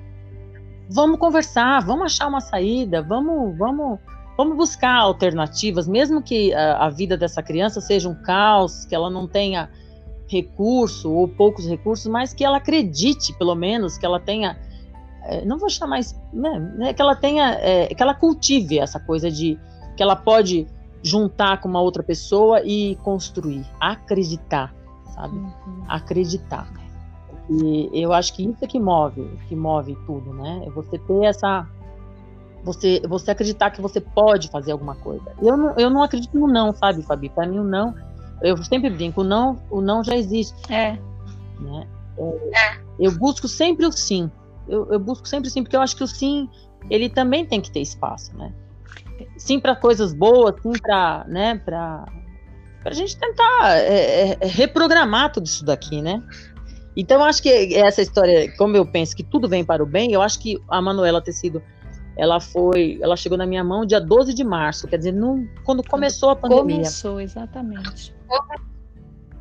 vamos conversar, vamos achar uma saída, vamos, vamos Vamos buscar alternativas, mesmo que a, a, vida dessa criança seja um caos, que ela não tenha recurso ou poucos recursos, mas que ela acredite, pelo menos, que ela tenha, é, não vou chamar isso, né, né, que ela tenha, é, que ela cultive essa coisa de que ela pode juntar com uma outra pessoa e construir, acreditar, sabe? Uhum. Acreditar. E eu acho que isso é que move, que move tudo, né? É você ter essa você, você acreditar que você pode fazer alguma coisa. Eu não, eu não acredito no não, sabe, Fabi? Para mim, o não, eu sempre brinco, o não, o não já existe. É. Né? É, eu busco sempre o sim. Eu, eu busco sempre o sim, porque eu acho que o sim, ele também tem que ter espaço, né? Sim para coisas boas, sim para, né, para a gente tentar é, é, reprogramar tudo isso daqui, né? Então, eu acho que essa história, como eu penso que tudo vem para o bem, eu acho que a Manuela ter sido ela foi, ela chegou na minha mão dia 12 de março, quer dizer, no, quando começou a pandemia. Começou, exatamente.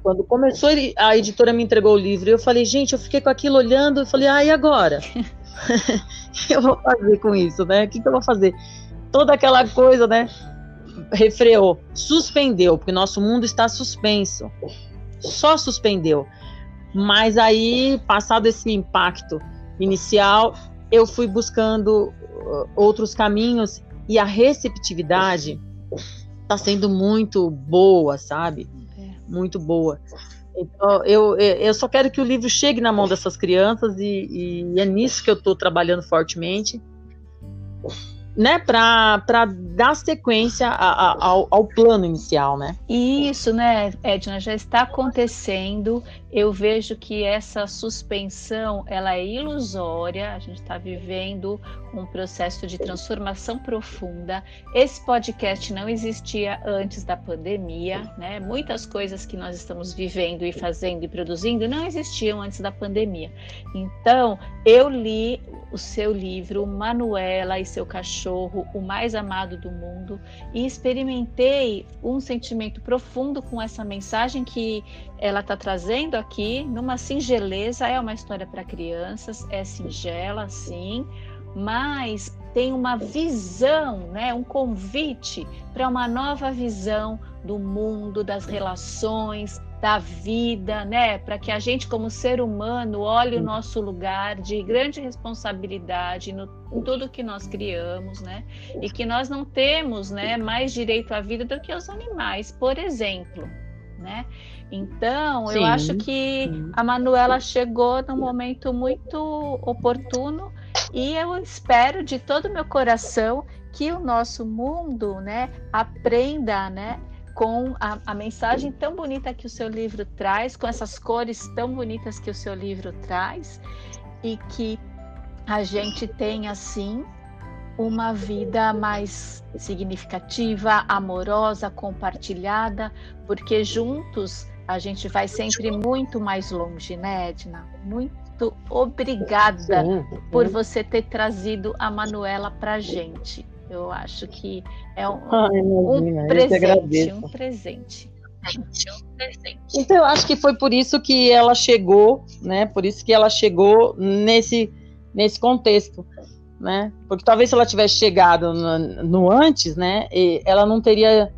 Quando começou, a editora me entregou o livro, eu falei, gente, eu fiquei com aquilo olhando, e falei, ah, e agora? o que eu vou fazer com isso, né? O que, que eu vou fazer? Toda aquela coisa, né? Refreou, suspendeu, porque nosso mundo está suspenso. Só suspendeu. Mas aí, passado esse impacto inicial, eu fui buscando outros caminhos e a receptividade está sendo muito boa, sabe? É. Muito boa. Então, eu, eu só quero que o livro chegue na mão dessas crianças e, e é nisso que eu estou trabalhando fortemente né, para dar sequência a, a, ao, ao, plano inicial, né? Isso, né, Edna, já está acontecendo. Eu vejo que essa suspensão ela é ilusória. A gente está vivendo um processo de transformação profunda. Esse podcast não existia antes da pandemia, né? Muitas coisas que nós estamos vivendo e fazendo e produzindo não existiam antes da pandemia. Então, eu li o seu livro Manuela e seu cachorro, o mais amado do mundo, e experimentei um sentimento profundo com essa mensagem que ela está trazendo aqui, numa singeleza. É uma história para crianças, é singela, sim, mas tem uma visão, né, um convite para uma nova visão do mundo, das relações, da vida, né? Para que a gente, como ser humano, olhe o nosso lugar de grande responsabilidade no, em tudo que nós criamos, né? E que nós não temos, né, mais direito à vida do que os animais, por exemplo, né? Então, sim, eu acho que sim. a Manuela chegou num momento muito oportuno e eu espero de todo o meu coração que o nosso mundo, né, aprenda, né, com a, a, mensagem tão bonita que o seu livro traz, com essas cores tão bonitas que o seu livro traz, e que a gente tenha, assim, uma vida mais significativa, amorosa, compartilhada, porque juntos a gente vai sempre muito mais longe, né, Edna? Muito obrigada por você ter trazido a Manuela para gente. Eu acho que é um, Ai, um presente, um presente. Então eu acho que foi por isso que ela chegou, né? Por isso que ela chegou nesse nesse contexto, né? Porque talvez se ela tivesse chegado no, no antes, né? ela não teria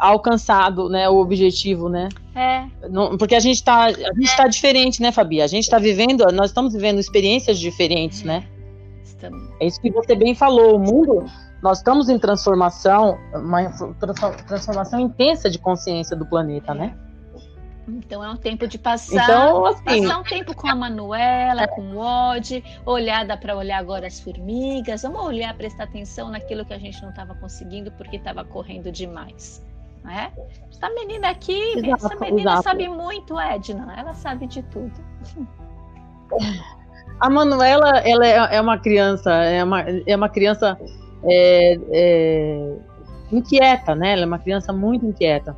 alcançado, né? O objetivo, né? É. Não, porque a gente está a gente está diferente, né, Fabi? A gente está vivendo, nós estamos vivendo experiências diferentes, é. né? Estamos. É isso que você bem falou. O mundo nós estamos em transformação, uma transformação intensa de consciência do planeta, né? Então é um tempo de passar, então, assim, passar um tempo com a Manuela, com o Odd, olhar, dá para olhar agora as formigas, vamos olhar, prestar atenção naquilo que a gente não estava conseguindo porque estava correndo demais. Né? Essa menina aqui, exato, essa menina exato. sabe muito, Edna, ela sabe de tudo. A Manuela, ela é, é uma criança, é uma, é uma criança é, é, inquieta, né? Ela é uma criança muito inquieta.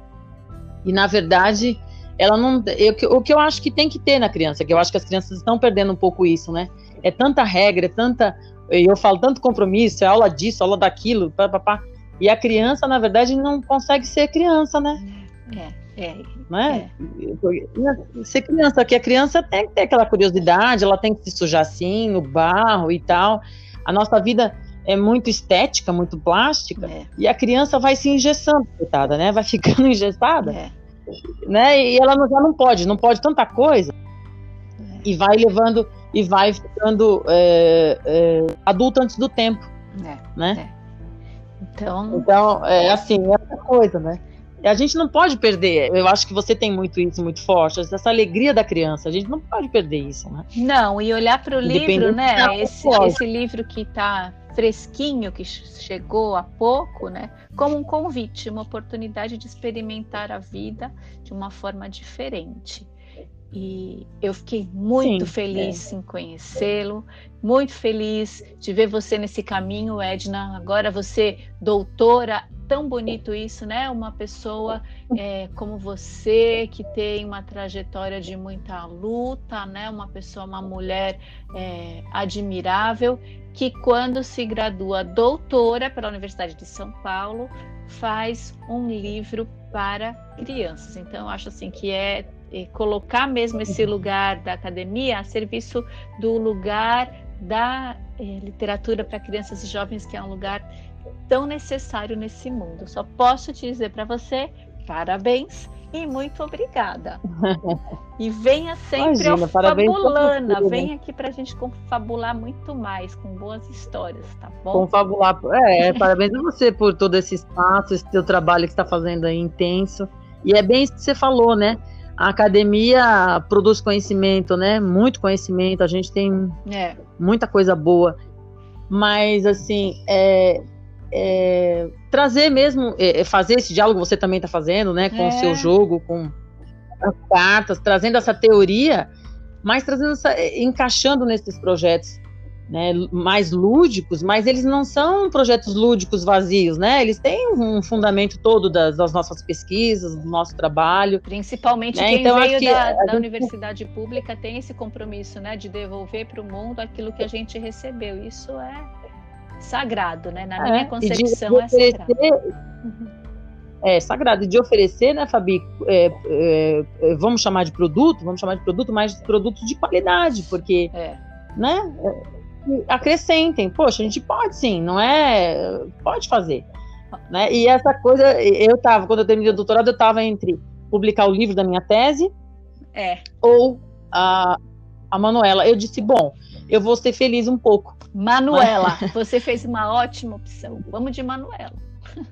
E na verdade, ela não. Eu, o que eu acho que tem que ter na criança, que eu acho que as crianças estão perdendo um pouco isso, né? É tanta regra, é tanta. Eu falo tanto compromisso, é aula disso, aula daquilo, papapá. E a criança, na verdade, não consegue ser criança, né? É, é. Né? É. Ser criança, porque a criança tem que ter aquela curiosidade, ela tem que se sujar assim, no barro e tal. A nossa vida é muito estética, muito plástica, é. e a criança vai se engessando, coitada, né? Vai ficando engessada, é. né? E ela não, já não pode, não pode tanta coisa, é. e vai levando, e vai ficando é, é, adulta antes do tempo, é, né? Então, então é assim, é essa coisa, né? A gente não pode perder. Eu acho que você tem muito isso, muito forte, essa alegria da criança. A gente não pode perder isso, né? Não, e olhar para o livro, né? Esse, esse livro que está fresquinho que chegou há pouco, né, como um convite, uma oportunidade de experimentar a vida de uma forma diferente. E eu fiquei muito Sim, feliz é. em conhecê-lo, muito feliz de ver você nesse caminho, Edna. Agora você, doutora, tão bonito isso, né? Uma pessoa é, como você, que tem uma trajetória de muita luta, né? Uma pessoa, uma mulher é, admirável que quando se gradua doutora pela Universidade de São Paulo, faz um livro para crianças. Então, eu acho assim que é, é colocar mesmo esse lugar da academia a serviço do lugar da é, literatura para crianças e jovens, que é um lugar tão necessário nesse mundo. Só posso te dizer para você parabéns e muito obrigada. E venha sempre Imagina, Fabulana, venha aqui para a gente confabular muito mais, com boas histórias, tá bom? Confabular, é, parabéns a você por todo esse espaço, esse teu trabalho que está fazendo aí intenso. E é bem isso que você falou, né? A academia produz conhecimento, né? Muito conhecimento, a gente tem é. muita coisa boa. Mas, assim, é, é, trazer mesmo, é, é, fazer esse diálogo que você também está fazendo, né, com é. o seu jogo, com as cartas, trazendo essa teoria, mas trazendo essa, é, encaixando nesses projetos né, mais lúdicos, mas eles não são projetos lúdicos vazios, né? Eles têm um fundamento todo das, das nossas pesquisas, do nosso trabalho. Principalmente né? quem então, veio da, da gente... universidade pública tem esse compromisso, né, de devolver para o mundo aquilo que a gente recebeu. Isso é sagrado, né? Na é, minha concepção é sagrado. É sagrado. De oferecer, né, Fabi? É, é, é, vamos chamar de produto, vamos chamar de produto, mas produto de qualidade, porque, é. né? Acrescentem. Poxa, a gente pode sim, não é? Pode fazer. Né? E essa coisa, eu tava, quando eu terminei o doutorado, eu tava entre publicar o livro da minha tese é. ou a, a Manuela. Eu disse, bom, eu vou ser feliz um pouco. Manuela, você fez uma ótima opção. Vamos de Manuela.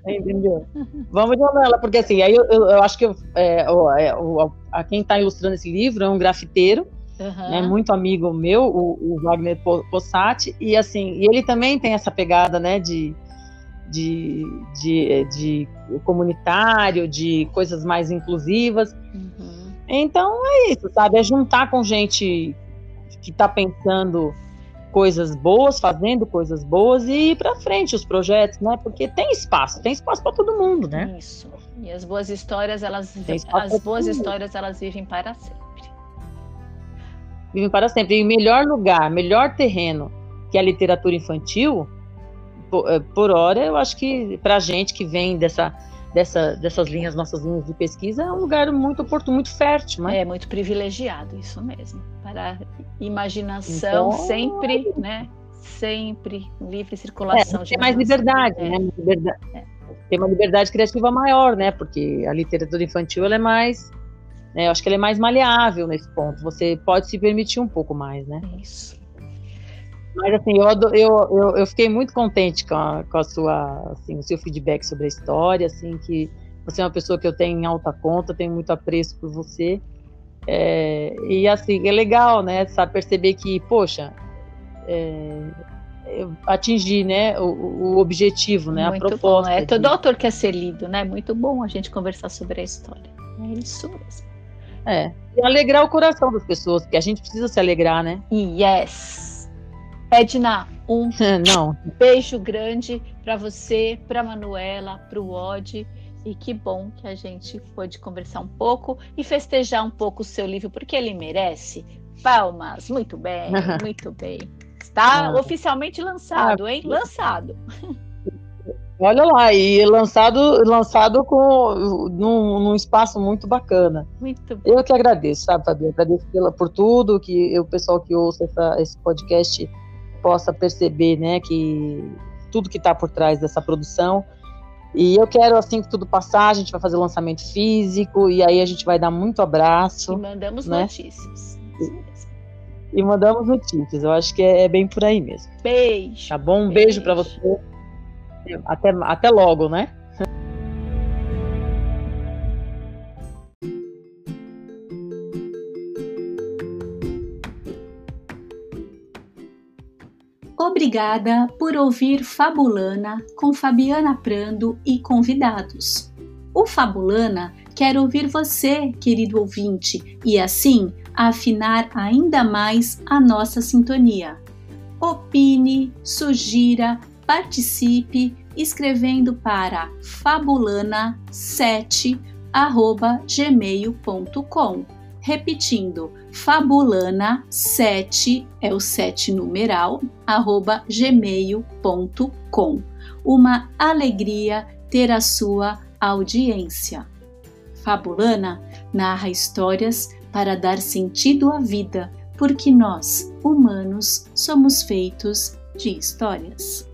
Entendeu? Vamos de Manuela, porque assim, aí eu, eu, eu acho que eu, é, é, o, a quem está ilustrando esse livro é um grafiteiro, uhum. né, muito amigo meu, o, o, Wagner Possati, e assim, e ele também tem essa pegada, né, de, de, de, de comunitário, de coisas mais inclusivas. Uhum. Então é isso, sabe? É juntar com gente que está pensando coisas boas, fazendo coisas boas e ir para frente os projetos, né? Porque tem espaço, tem espaço para todo mundo, né? Isso. E as boas histórias, elas as boas histórias, elas vivem para sempre. Vivem para sempre. E o melhor lugar, melhor terreno que a literatura infantil, por, eh, por hora, eu acho que para a gente que vem dessa dessa, dessas linhas, nossas linhas de pesquisa, é um lugar muito oportuno, muito fértil, né? É muito privilegiado, isso mesmo. Para imaginação então, sempre, né? Sempre livre circulação. É, tem mais liberdade, é. né? Liberdade, é. Tem uma liberdade criativa maior, né? Porque a literatura infantil ela é mais né, eu acho que ela é mais maleável nesse ponto. Você pode se permitir um pouco mais, né? Isso. Mas assim, eu, eu, eu, eu, fiquei muito contente com a, com a sua, assim, o seu feedback sobre a história, assim, que você é uma pessoa que eu tenho em alta conta, tenho muito apreço por você. É, e assim, é legal, né, sabe, perceber que, poxa, é, atingir, né, o, o, objetivo, né, muito a proposta. Bom. É todo autor quer ser lido, né, muito bom a gente conversar sobre a história. É isso mesmo. É, e alegrar o coração das pessoas, porque a gente precisa se alegrar, né? Yes! Edna, um Não. beijo grande para você, para Manuela, para o Odd. E que bom que a gente pôde conversar um pouco e festejar um pouco o seu livro, porque ele merece. Palmas, muito bem, muito bem. Está ah. oficialmente lançado, ah, hein? Lançado. Olha lá, e lançado, lançado com, num, num espaço muito bacana. Muito bom. Eu que agradeço, sabe, Fabi? Agradeço pela, por tudo, que o pessoal que ouça essa, esse podcast possa perceber, né, que tudo que está por trás dessa produção. E eu quero, assim que tudo passar, a gente vai fazer lançamento físico e aí a gente vai dar muito abraço. E mandamos né? notícias. E, e, mandamos notícias. Eu acho que é, é, bem por aí mesmo. Beijo. Tá bom? Um beijo, beijo para você. Até, até logo, né? Obrigada por ouvir Fabulana com Fabiana Prando e convidados. O Fabulana quer ouvir você, querido ouvinte, e assim afinar ainda mais a nossa sintonia. Opine, sugira, participe escrevendo para fabulana7@gmail.com. Repetindo, fabulana7 é o 7 numeral, arroba gmail.com. Uma alegria ter a sua audiência. Fabulana narra histórias para dar sentido à vida, porque nós, humanos, somos feitos de histórias.